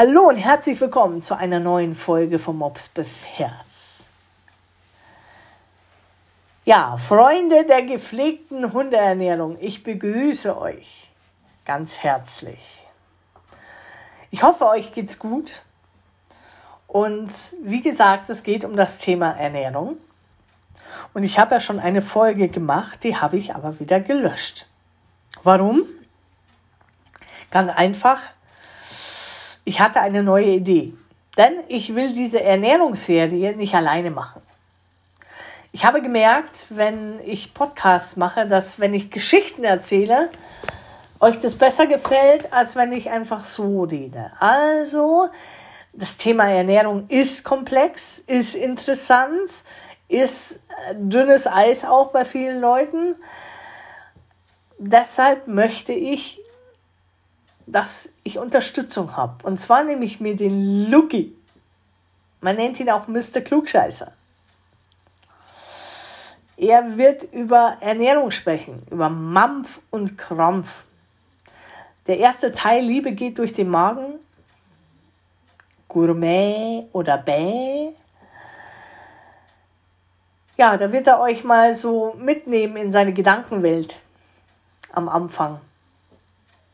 Hallo und herzlich willkommen zu einer neuen Folge vom Mops bis Herz. Ja, Freunde der gepflegten Hundeernährung, ich begrüße euch ganz herzlich. Ich hoffe, euch geht's gut. Und wie gesagt, es geht um das Thema Ernährung. Und ich habe ja schon eine Folge gemacht, die habe ich aber wieder gelöscht. Warum? Ganz einfach, ich hatte eine neue Idee. Denn ich will diese Ernährungsserie nicht alleine machen. Ich habe gemerkt, wenn ich Podcasts mache, dass wenn ich Geschichten erzähle, euch das besser gefällt, als wenn ich einfach so rede. Also, das Thema Ernährung ist komplex, ist interessant, ist dünnes Eis auch bei vielen Leuten. Deshalb möchte ich dass ich Unterstützung habe. Und zwar nehme ich mir den Lucky. Man nennt ihn auch Mr. Klugscheißer. Er wird über Ernährung sprechen, über Mampf und Krampf. Der erste Teil Liebe geht durch den Magen. Gourmet oder Bäh. Ja, da wird er euch mal so mitnehmen in seine Gedankenwelt am Anfang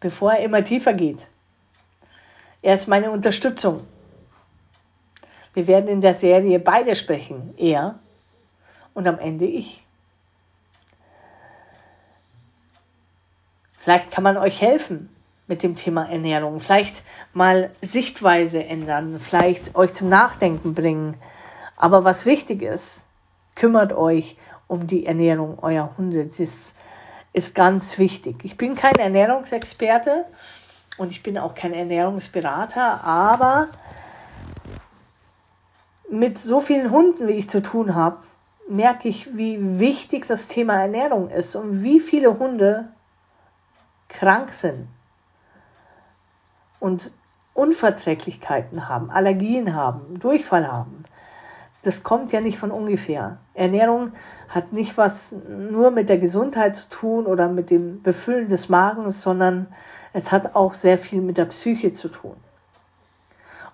bevor er immer tiefer geht. Er ist meine Unterstützung. Wir werden in der Serie beide sprechen, er und am Ende ich. Vielleicht kann man euch helfen mit dem Thema Ernährung, vielleicht mal Sichtweise ändern, vielleicht euch zum Nachdenken bringen. Aber was wichtig ist, kümmert euch um die Ernährung eurer Hunde. Das ist ganz wichtig. Ich bin kein Ernährungsexperte und ich bin auch kein Ernährungsberater, aber mit so vielen Hunden, wie ich zu tun habe, merke ich, wie wichtig das Thema Ernährung ist und wie viele Hunde krank sind und Unverträglichkeiten haben, Allergien haben, Durchfall haben das kommt ja nicht von ungefähr. Ernährung hat nicht was nur mit der Gesundheit zu tun oder mit dem Befüllen des Magens, sondern es hat auch sehr viel mit der Psyche zu tun.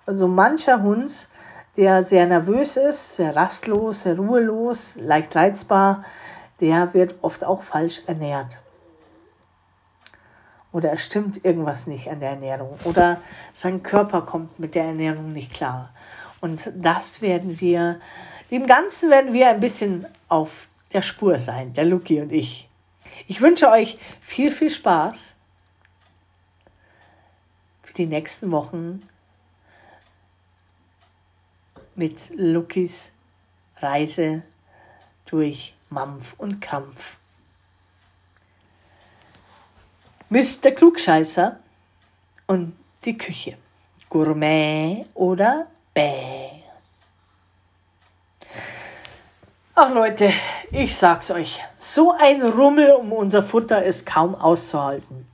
Also mancher Hund, der sehr nervös ist, sehr rastlos, sehr ruhelos, leicht reizbar, der wird oft auch falsch ernährt. Oder es stimmt irgendwas nicht an der Ernährung. Oder sein Körper kommt mit der Ernährung nicht klar. Und das werden wir, dem Ganzen werden wir ein bisschen auf der Spur sein, der Luki und ich. Ich wünsche euch viel, viel Spaß für die nächsten Wochen mit Lukis Reise durch Mampf und Kampf. Mr. Klugscheißer und die Küche. Gourmet oder Bäh. Ach Leute, ich sag's euch, so ein Rummel um unser Futter ist kaum auszuhalten.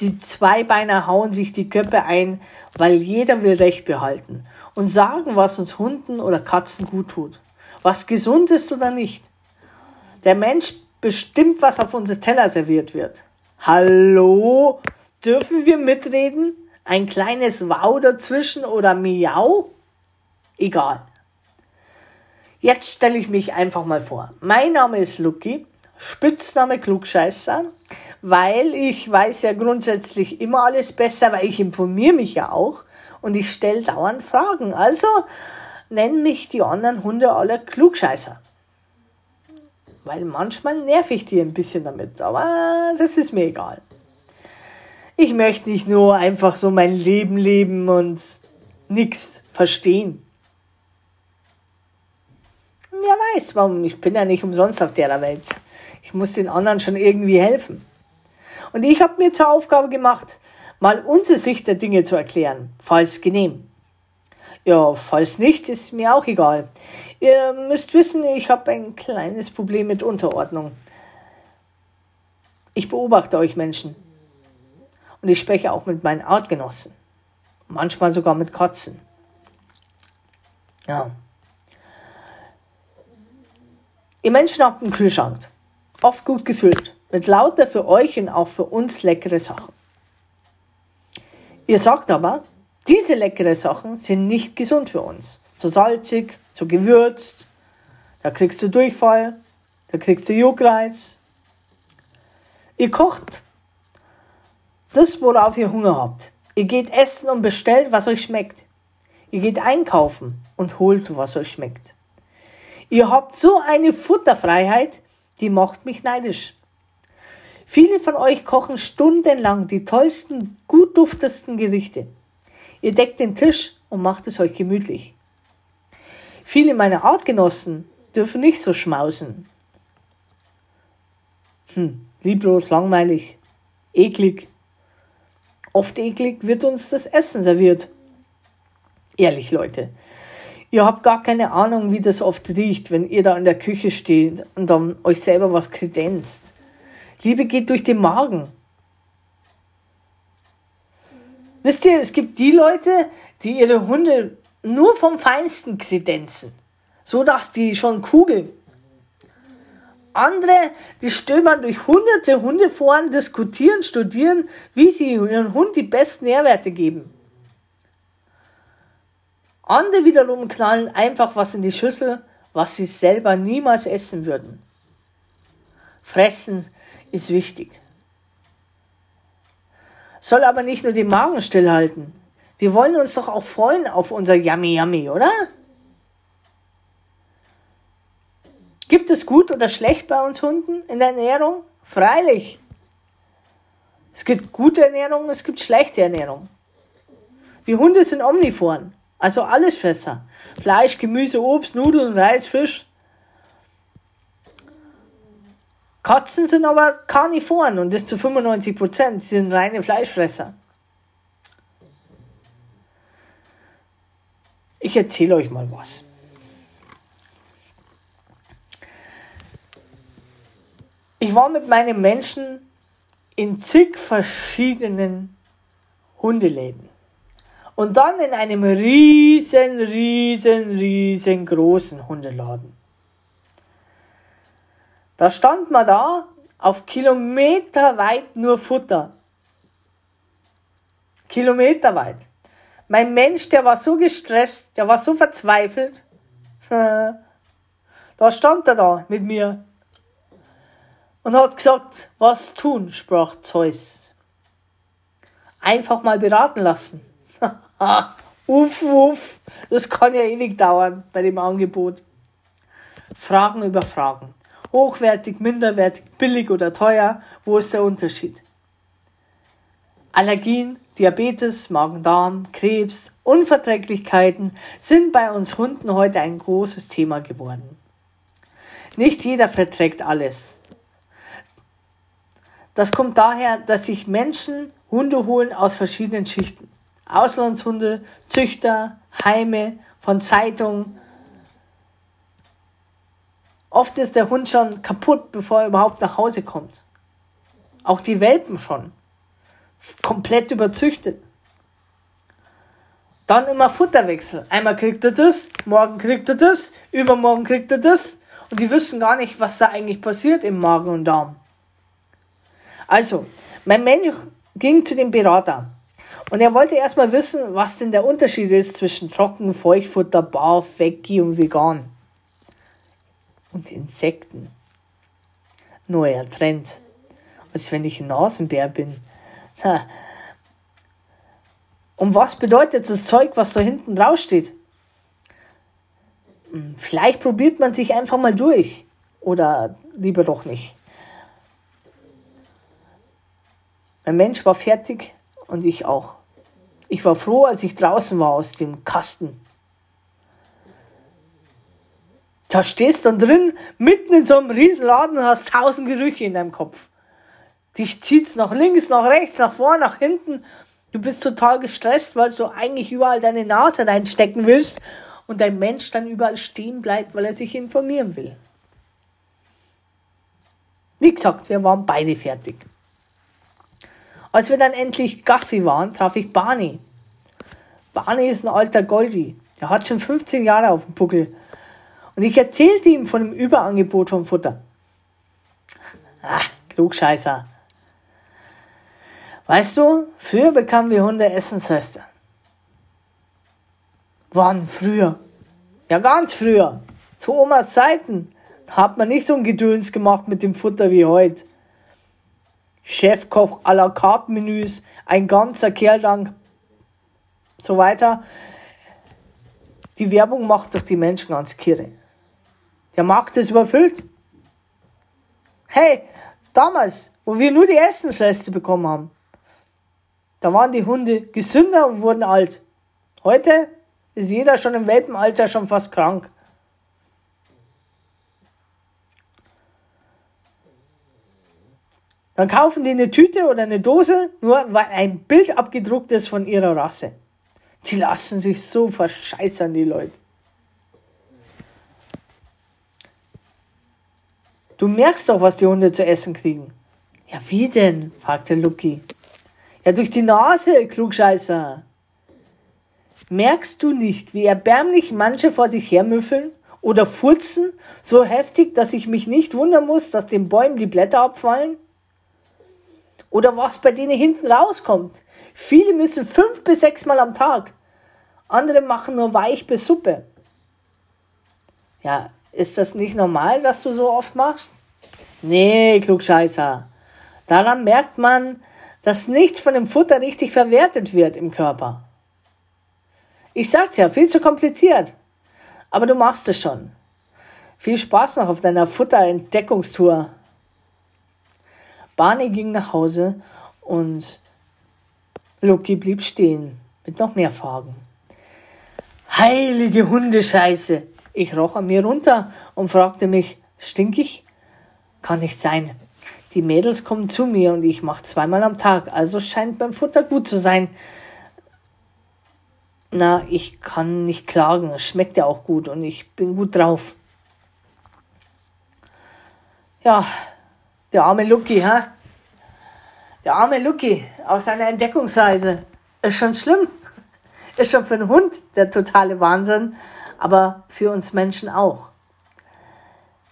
Die Zweibeiner hauen sich die Köpfe ein, weil jeder will Recht behalten und sagen, was uns Hunden oder Katzen gut tut, was gesund ist oder nicht. Der Mensch bestimmt, was auf unsere Teller serviert wird. Hallo? Dürfen wir mitreden? Ein kleines Wow dazwischen oder Miau? Egal. Jetzt stelle ich mich einfach mal vor. Mein Name ist Lucky, Spitzname Klugscheißer, weil ich weiß ja grundsätzlich immer alles besser, weil ich informiere mich ja auch und ich stelle dauernd Fragen. Also nennen mich die anderen Hunde alle Klugscheißer. Weil manchmal nerv ich die ein bisschen damit, aber das ist mir egal. Ich möchte nicht nur einfach so mein Leben leben und nichts verstehen. Wer weiß, warum. Ich bin ja nicht umsonst auf der Welt. Ich muss den anderen schon irgendwie helfen. Und ich habe mir zur Aufgabe gemacht, mal unsere Sicht der Dinge zu erklären, falls genehm. Ja, falls nicht, ist mir auch egal. Ihr müsst wissen, ich habe ein kleines Problem mit Unterordnung. Ich beobachte euch Menschen. Und ich spreche auch mit meinen Artgenossen. Manchmal sogar mit Katzen. Ja. Ihr Menschen habt einen Kühlschrank. Oft gut gefüllt. Mit lauter für euch und auch für uns leckere Sachen. Ihr sagt aber, Diese leckeren Sachen sind nicht gesund für uns. Zu salzig, zu gewürzt, da kriegst du Durchfall, da kriegst du Juckreiz. Ihr kocht das, worauf ihr Hunger habt. Ihr geht essen und bestellt, was euch schmeckt. Ihr geht einkaufen und holt, was euch schmeckt. Ihr habt so eine Futterfreiheit, die macht mich neidisch. Viele von euch kochen stundenlang die tollsten, gut duftesten Gerichte. Ihr deckt den Tisch und macht es euch gemütlich. Viele meiner Artgenossen dürfen nicht so schmausen. Hm, lieblos, langweilig, eklig. Oft eklig wird uns das Essen serviert. Ehrlich, Leute. Ihr habt gar keine Ahnung, wie das oft riecht, wenn ihr da in der Küche steht und dann euch selber was kredenzt. Liebe geht durch den Magen. Wisst ihr, es gibt die Leute, die ihre Hunde nur vom Feinsten kredenzen, so dass die schon kugeln. Andere, die stöbern durch hunderte Hundeforen, diskutieren, studieren, wie sie ihrem Hund die besten Nährwerte geben. Andere wiederum knallen einfach was in die Schüssel, was sie selber niemals essen würden. Fressen ist wichtig. Soll aber nicht nur den Magen stillhalten. Wir wollen uns doch auch freuen auf unser Yummy Yummy, oder? Gibt es gut oder schlecht bei uns Hunden in der Ernährung? Freilich. Es gibt gute Ernährung, es gibt schlechte Ernährung. Wir Hunde sind Omnivoren, also Allesfresser. Fleisch, Gemüse, Obst, Nudeln, Reis, Fisch. Katzen sind aber Karnivoren und das zu 95 Prozent. Sie sind reine Fleischfresser. Ich erzähle euch mal was. Ich war mit meinen Menschen in zig verschiedenen Hundeläden. Und dann in einem riesen, riesen, riesengroßen Hundeladen. Da stand man da auf Kilometer weit nur Futter. Kilometer weit. Mein Mensch, der war so gestresst, der war so verzweifelt. Da stand er da mit mir und hat gesagt, was tun, sprach Zeus. Einfach mal beraten lassen. uff, uff, das kann ja ewig dauern bei dem Angebot. Fragen über Fragen. Hochwertig, minderwertig, billig oder teuer, wo ist der Unterschied? Allergien, Diabetes, Magen-Darm, Krebs, Unverträglichkeiten sind bei uns Hunden heute ein großes Thema geworden. Nicht jeder verträgt alles. Das kommt daher, dass sich Menschen Hunde holen aus verschiedenen Schichten. Auslandshunde, Züchter, Heime, von Zeitungen. Oft ist der Hund schon kaputt, bevor er überhaupt nach Hause kommt. Auch die Welpen schon. Komplett überzüchtet. Dann immer Futterwechsel. Einmal kriegt er das, morgen kriegt er das, übermorgen kriegt er das. Und die wissen gar nicht, was da eigentlich passiert im Magen und Darm. Also, mein Mensch ging zu dem Berater und er wollte erstmal wissen, was denn der Unterschied ist zwischen Trocken, Feuchtfutter, Barf, Veggie und Vegan. Und Insekten. Neuer Trend. Als wenn ich ein Nasenbär bin. Und was bedeutet das Zeug, was da hinten drauf steht? Hm, vielleicht probiert man sich einfach mal durch. Oder lieber doch nicht. Mein Mensch war fertig und ich auch. Ich war froh, als ich draußen war aus dem Kasten. Da stehst du dann drin, mitten in so einem Riesenladen und hast tausend Gerüche in deinem Kopf. Dich zieht's nach links, nach rechts, nach vorn, nach hinten. Du bist total gestresst, weil du eigentlich überall deine Nase reinstecken willst und dein Mensch dann überall stehen bleibt, weil er sich informieren will. Wie gesagt, wir waren beide fertig. Als wir dann endlich Gassi waren, traf ich Barney. Barney ist ein alter Goldie. Der hat schon 15 Jahre auf dem Buckel. Und ich erzählte ihm von dem Überangebot von Futter. Ah, Klugscheißer. Weißt du, früher bekamen wir Hunde Essensreste. Wann früher? Ja, ganz früher. Zu Omas Zeiten hat man nicht so ein Gedöns gemacht mit dem Futter wie heute. Chefkoch à la carte Menüs, ein ganzer Kerl lang, so weiter. Die Werbung macht doch die Menschen ganz kirre. Der Markt ist überfüllt. Hey, damals, wo wir nur die Essensreste bekommen haben, da waren die Hunde gesünder und wurden alt. Heute ist jeder schon im Welpenalter schon fast krank. Dann kaufen die eine Tüte oder eine Dose, nur weil ein Bild abgedruckt ist von ihrer Rasse. Die lassen sich so verscheißern, die Leute. Du merkst doch, was die Hunde zu essen kriegen. Ja, wie denn? fragte Lucky. Ja, durch die Nase, Klugscheißer. Merkst du nicht, wie erbärmlich manche vor sich hermüffeln oder furzen, so heftig, dass ich mich nicht wundern muss, dass den Bäumen die Blätter abfallen? Oder was bei denen hinten rauskommt. Viele müssen fünf bis sechs Mal am Tag. Andere machen nur Weich bis Suppe. Ja, ist das nicht normal, dass du so oft machst? Nee, Klugscheißer. Daran merkt man, dass nichts von dem Futter richtig verwertet wird im Körper. Ich sag's ja, viel zu kompliziert. Aber du machst es schon. Viel Spaß noch auf deiner Futterentdeckungstour. Barney ging nach Hause und Loki blieb stehen mit noch mehr Fragen. Heilige Hundescheiße! Ich roch an mir runter und fragte mich, stinkig? Kann nicht sein. Die Mädels kommen zu mir und ich mache zweimal am Tag, also scheint beim Futter gut zu sein. Na, ich kann nicht klagen, es schmeckt ja auch gut und ich bin gut drauf. Ja, der arme Lucky, hä? Der arme Lucky auf seiner Entdeckungsreise. Ist schon schlimm. Ist schon für einen Hund der totale Wahnsinn, aber für uns Menschen auch.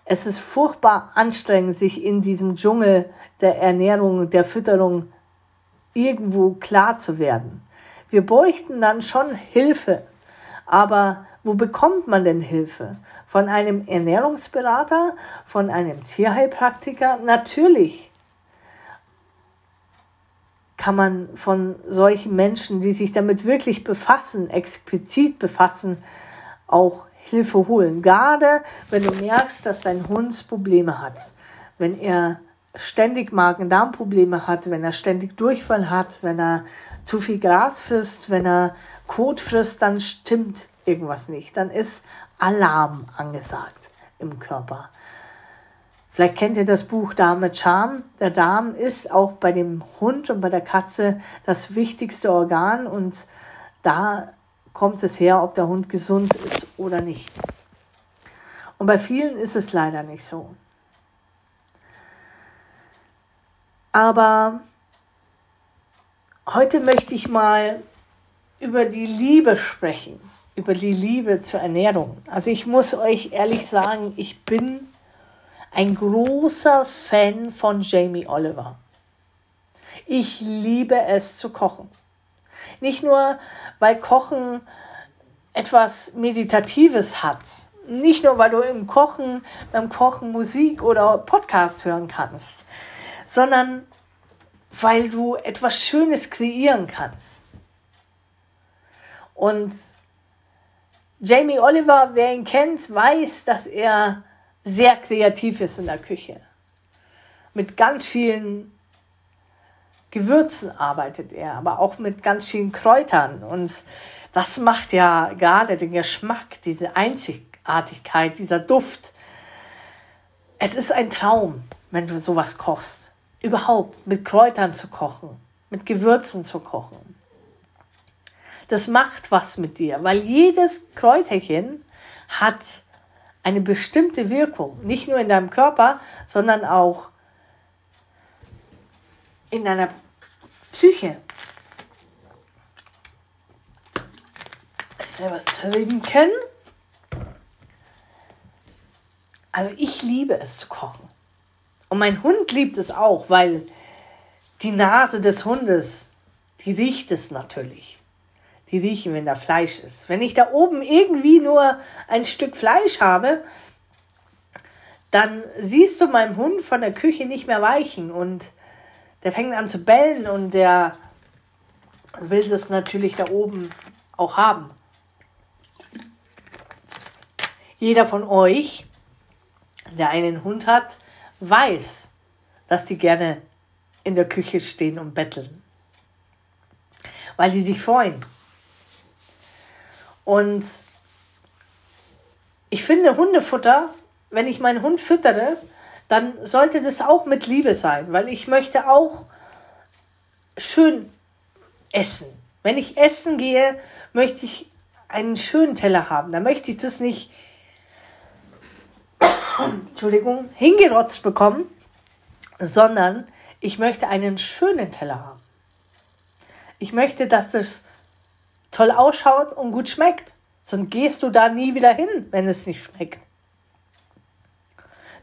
Es ist furchtbar anstrengend, sich in diesem Dschungel der Ernährung, der Fütterung irgendwo klar zu werden. Wir bräuchten dann schon Hilfe, aber wo bekommt man denn Hilfe? Von einem Ernährungsberater? Von einem Tierheilpraktiker? Natürlich kann man von solchen Menschen, die sich damit wirklich befassen, explizit befassen, auch Hilfe holen. Gerade wenn du merkst, dass dein Hund Probleme hat. Wenn er ständig Magen-Darm-Probleme hat, wenn er ständig Durchfall hat, wenn er zu viel Gras frisst, wenn er Kot frisst, dann stimmt irgendwas nicht. Dann ist Alarm angesagt im Körper. Vielleicht kennt ihr das Buch Darm mit Charme. Der Darm ist auch bei dem Hund und bei der Katze das wichtigste Organ und da kommt es her, ob der Hund gesund ist oder nicht. Und bei vielen ist es leider nicht so. Aber heute möchte ich mal über die Liebe sprechen, über die Liebe zur Ernährung. Also ich muss euch ehrlich sagen, ich bin ein großer Fan von Jamie Oliver. Ich liebe es zu kochen. Nicht nur, weil Kochen etwas Meditatives hat. Nicht nur, weil du im Kochen, beim Kochen Musik oder Podcast hören kannst, sondern weil du etwas Schönes kreieren kannst. Und Jamie Oliver, wer ihn kennt, weiß, dass er sehr kreativ ist in der Küche. Mit ganz vielen Gewürzen arbeitet er, aber auch mit ganz vielen Kräutern. Und das macht ja gerade den Geschmack, diese Einzigartigkeit, dieser Duft. Es ist ein Traum, wenn du sowas kochst. Überhaupt mit Kräutern zu kochen, mit Gewürzen zu kochen. Das macht was mit dir, weil jedes Kräuterchen hat eine bestimmte Wirkung, nicht nur in deinem Körper, sondern auch in deiner Psyche. Ich will was trinken. Also ich liebe es zu kochen. Und mein Hund liebt es auch, weil die Nase des Hundes, die riecht es natürlich. Die riechen, wenn da Fleisch ist. Wenn ich da oben irgendwie nur ein Stück Fleisch habe, dann siehst du meinem Hund von der Küche nicht mehr weichen und der fängt an zu bellen und der will das natürlich da oben auch haben. Jeder von euch, der einen Hund hat, weiß, dass die gerne in der Küche stehen und betteln. Weil die sich freuen. Und ich finde Hundefutter, wenn ich meinen Hund füttere, dann sollte das auch mit Liebe sein, weil ich möchte auch schön essen. Wenn ich essen gehe, möchte ich einen schönen Teller haben. Da möchte ich das nicht, Entschuldigung, hingerotzt bekommen, sondern ich möchte einen schönen Teller haben. Ich möchte, dass das toll ausschaut und gut schmeckt. Sonst gehst du da nie wieder hin, wenn es nicht schmeckt.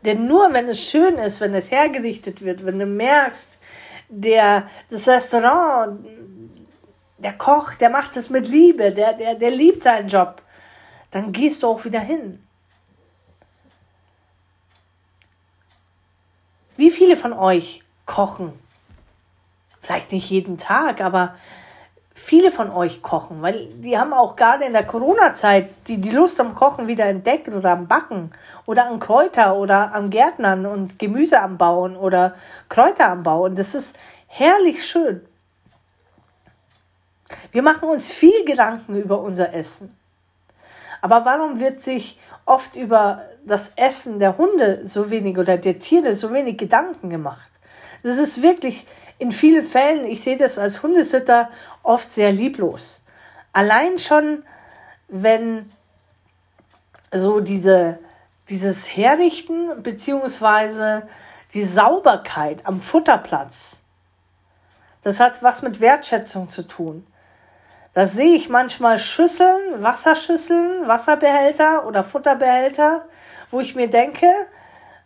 Denn nur wenn es schön ist, wenn es hergerichtet wird, wenn du merkst, der, das Restaurant, der Koch, der macht es mit Liebe, der, der, der liebt seinen Job, dann gehst du auch wieder hin. Wie viele von euch kochen? Vielleicht nicht jeden Tag, aber viele von euch kochen, weil die haben auch gerade in der Corona-Zeit die, die Lust am Kochen wieder entdeckt oder am Backen oder an Kräuter oder am Gärtnern und Gemüse anbauen oder Kräuter anbauen. Das ist herrlich schön. Wir machen uns viel Gedanken über unser Essen. Aber warum wird sich oft über das Essen der Hunde so wenig oder der Tiere so wenig Gedanken gemacht? Das ist wirklich in vielen Fällen, ich sehe das als Hundesitter oft sehr lieblos. Allein schon, wenn so diese, dieses Herrichten beziehungsweise die Sauberkeit am Futterplatz, das hat was mit Wertschätzung zu tun. Da sehe ich manchmal Schüsseln, Wasserschüsseln, Wasserbehälter oder Futterbehälter, wo ich mir denke,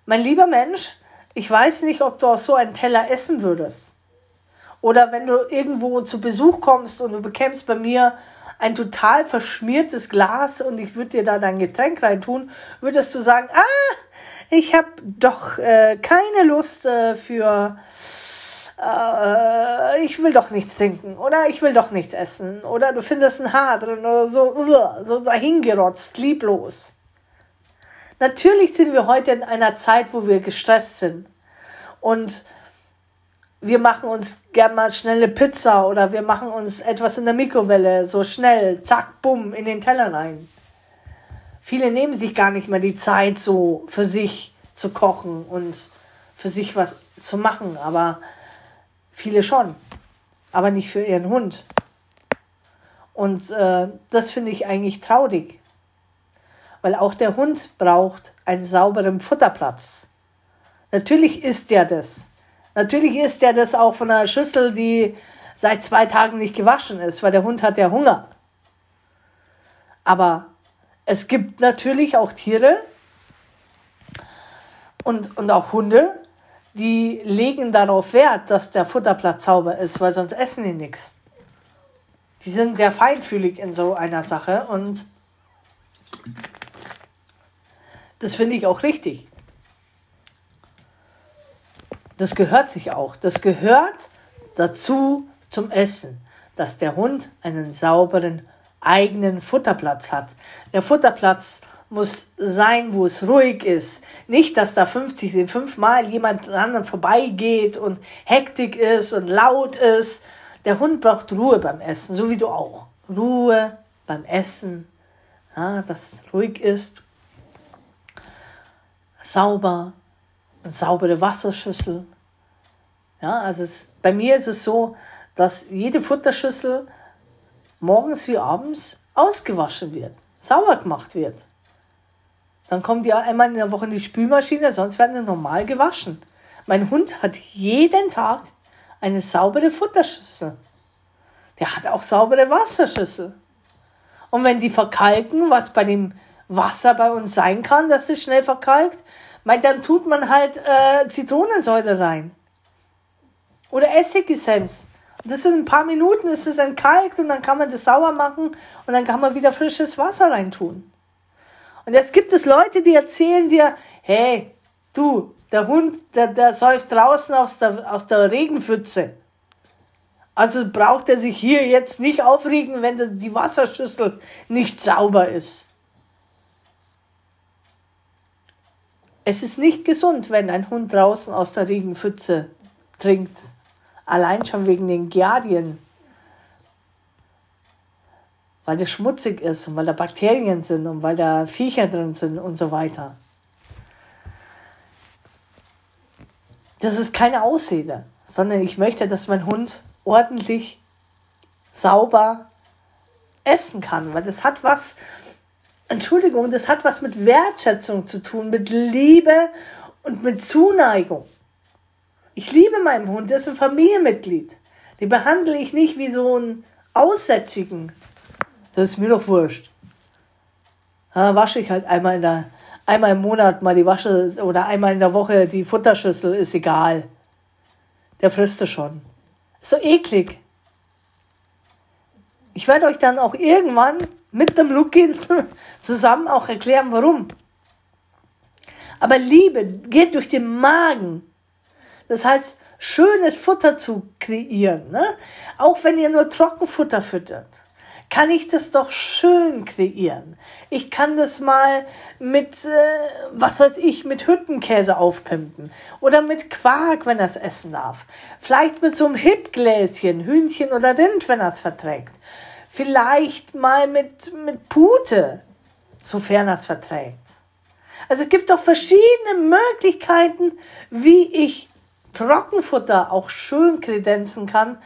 mein lieber Mensch, ich weiß nicht, ob du aus so einem Teller essen würdest. Oder wenn du irgendwo zu Besuch kommst und du bekämst bei mir ein total verschmiertes Glas und ich würde dir da dein Getränk reintun, würdest du sagen, ah, ich habe doch äh, keine Lust äh, für, äh, ich will doch nichts trinken oder ich will doch nichts essen oder du findest ein Haar drin oder so, so dahingerotzt, lieblos. Natürlich sind wir heute in einer Zeit, wo wir gestresst sind. Und wir machen uns gern mal schnell eine Pizza oder wir machen uns etwas in der Mikrowelle, so schnell, zack, bumm, in den Teller rein. Viele nehmen sich gar nicht mehr die Zeit, so für sich zu kochen und für sich was zu machen, aber viele schon, aber nicht für ihren Hund. Und äh, das finde ich eigentlich traurig weil auch der Hund braucht einen sauberen Futterplatz. Natürlich isst er das. Natürlich isst er das auch von einer Schüssel, die seit zwei Tagen nicht gewaschen ist, weil der Hund hat ja Hunger. Aber es gibt natürlich auch Tiere und, und auch Hunde, die legen darauf Wert, dass der Futterplatz sauber ist, weil sonst essen die nichts. Die sind sehr feinfühlig in so einer Sache und das finde ich auch richtig. Das gehört sich auch. Das gehört dazu zum Essen, dass der Hund einen sauberen eigenen Futterplatz hat. Der Futterplatz muss sein, wo es ruhig ist. Nicht, dass da 50, fünfmal jemand anderen vorbeigeht und Hektik ist und laut ist. Der Hund braucht Ruhe beim Essen, so wie du auch. Ruhe beim Essen, ja, dass es ruhig ist sauber, saubere Wasserschüssel. Ja, also es, bei mir ist es so, dass jede Futterschüssel morgens wie abends ausgewaschen wird, sauber gemacht wird. Dann kommt ja einmal in der Woche in die Spülmaschine, sonst werden sie normal gewaschen. Mein Hund hat jeden Tag eine saubere Futterschüssel. Der hat auch saubere Wasserschüssel. Und wenn die verkalken, was bei dem Wasser bei uns sein kann, dass es schnell verkalkt, weil dann tut man halt äh, Zitronensäure rein. Oder Essigessenz. Das sind ein paar Minuten, ist es entkalkt und dann kann man das sauber machen und dann kann man wieder frisches Wasser reintun. Und jetzt gibt es Leute, die erzählen dir, hey, du, der Hund, der, der säuft draußen aus der, aus der Regenpfütze. Also braucht er sich hier jetzt nicht aufregen, wenn die Wasserschüssel nicht sauber ist. Es ist nicht gesund, wenn ein Hund draußen aus der Regenpfütze trinkt. Allein schon wegen den Giardien. Weil der schmutzig ist und weil da Bakterien sind und weil da Viecher drin sind und so weiter. Das ist keine Ausrede, sondern ich möchte, dass mein Hund ordentlich, sauber essen kann, weil das hat was, Entschuldigung, das hat was mit Wertschätzung zu tun, mit Liebe und mit Zuneigung. Ich liebe meinen Hund, der ist ein Familienmitglied. Den behandle ich nicht wie so einen Aussätzigen. Das ist mir doch wurscht. Da wasche ich halt einmal, in der, einmal im Monat mal die Wasche oder einmal in der Woche die Futterschüssel, ist egal. Der frisst es schon. So eklig. Ich werde euch dann auch irgendwann mit dem Lukin zusammen auch erklären, warum. Aber Liebe geht durch den Magen. Das heißt, schönes Futter zu kreieren. Ne? Auch wenn ihr nur Trockenfutter füttert kann ich das doch schön kreieren. Ich kann das mal mit, äh, was weiß ich, mit Hüttenkäse aufpimpen oder mit Quark, wenn er es essen darf. Vielleicht mit so einem Hipgläschen, Hühnchen oder Rind, wenn er es verträgt. Vielleicht mal mit, mit Pute, sofern er es verträgt. Also es gibt doch verschiedene Möglichkeiten, wie ich Trockenfutter auch schön kredenzen kann,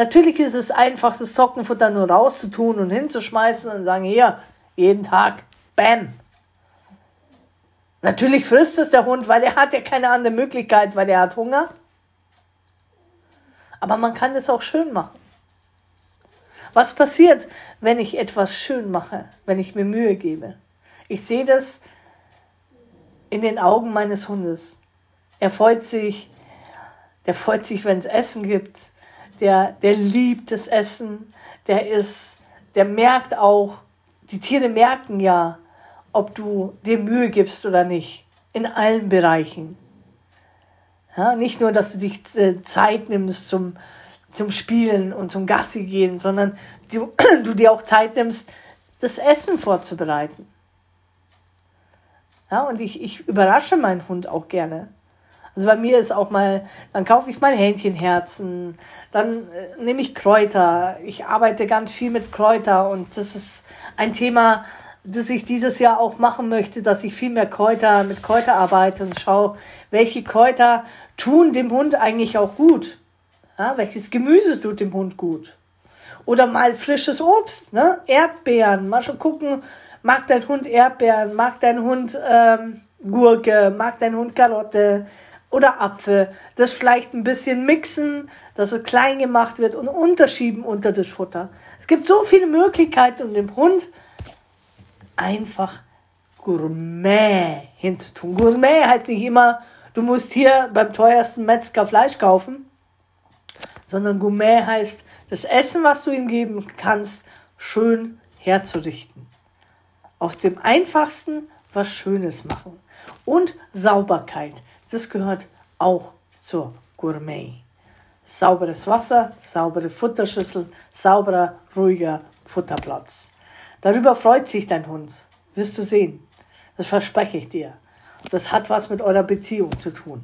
Natürlich ist es einfach, das Trockenfutter nur rauszutun und hinzuschmeißen und sagen, hier, jeden Tag, bam. Natürlich frisst es der Hund, weil er hat ja keine andere Möglichkeit, weil er hat Hunger. Aber man kann es auch schön machen. Was passiert, wenn ich etwas schön mache, wenn ich mir Mühe gebe? Ich sehe das in den Augen meines Hundes. Er freut sich, der freut sich, wenn es Essen gibt der, der liebt das Essen, der ist, der merkt auch, die Tiere merken ja, ob du dir Mühe gibst oder nicht, in allen Bereichen. Ja, nicht nur, dass du dich äh, Zeit nimmst zum, zum Spielen und zum Gassi gehen, sondern du, du dir auch Zeit nimmst, das Essen vorzubereiten. Ja, und ich, ich überrasche meinen Hund auch gerne. Also bei mir ist auch mal, dann kaufe ich mal Hähnchenherzen, dann äh, nehme ich Kräuter. Ich arbeite ganz viel mit Kräuter und das ist ein Thema, das ich dieses Jahr auch machen möchte, dass ich viel mehr Kräuter mit Kräuter arbeite und schaue, welche Kräuter tun dem Hund eigentlich auch gut. Ja, welches Gemüse tut dem Hund gut. Oder mal frisches Obst, ne? Erdbeeren. Mal schon gucken, mag dein Hund Erdbeeren, mag dein Hund ähm, Gurke, mag dein Hund Karotte, oder Apfel. Das vielleicht ein bisschen mixen, dass es klein gemacht wird und unterschieben unter das Futter. Es gibt so viele Möglichkeiten, um dem Hund einfach Gourmet hinzutun. Gourmet heißt nicht immer, du musst hier beim teuersten Metzger Fleisch kaufen, sondern Gourmet heißt, das Essen, was du ihm geben kannst, schön herzurichten. Aus dem Einfachsten was Schönes machen. Und Sauberkeit. Das gehört auch zur Gourmet. Sauberes Wasser, saubere Futterschüssel, sauberer, ruhiger Futterplatz. Darüber freut sich dein Hund. Wirst du sehen. Das verspreche ich dir. Das hat was mit eurer Beziehung zu tun.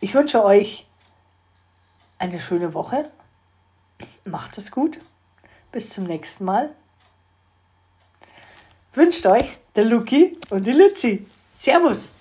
Ich wünsche euch eine schöne Woche. Macht es gut. Bis zum nächsten Mal. Wünscht euch der Luki und die Luzi. Servus!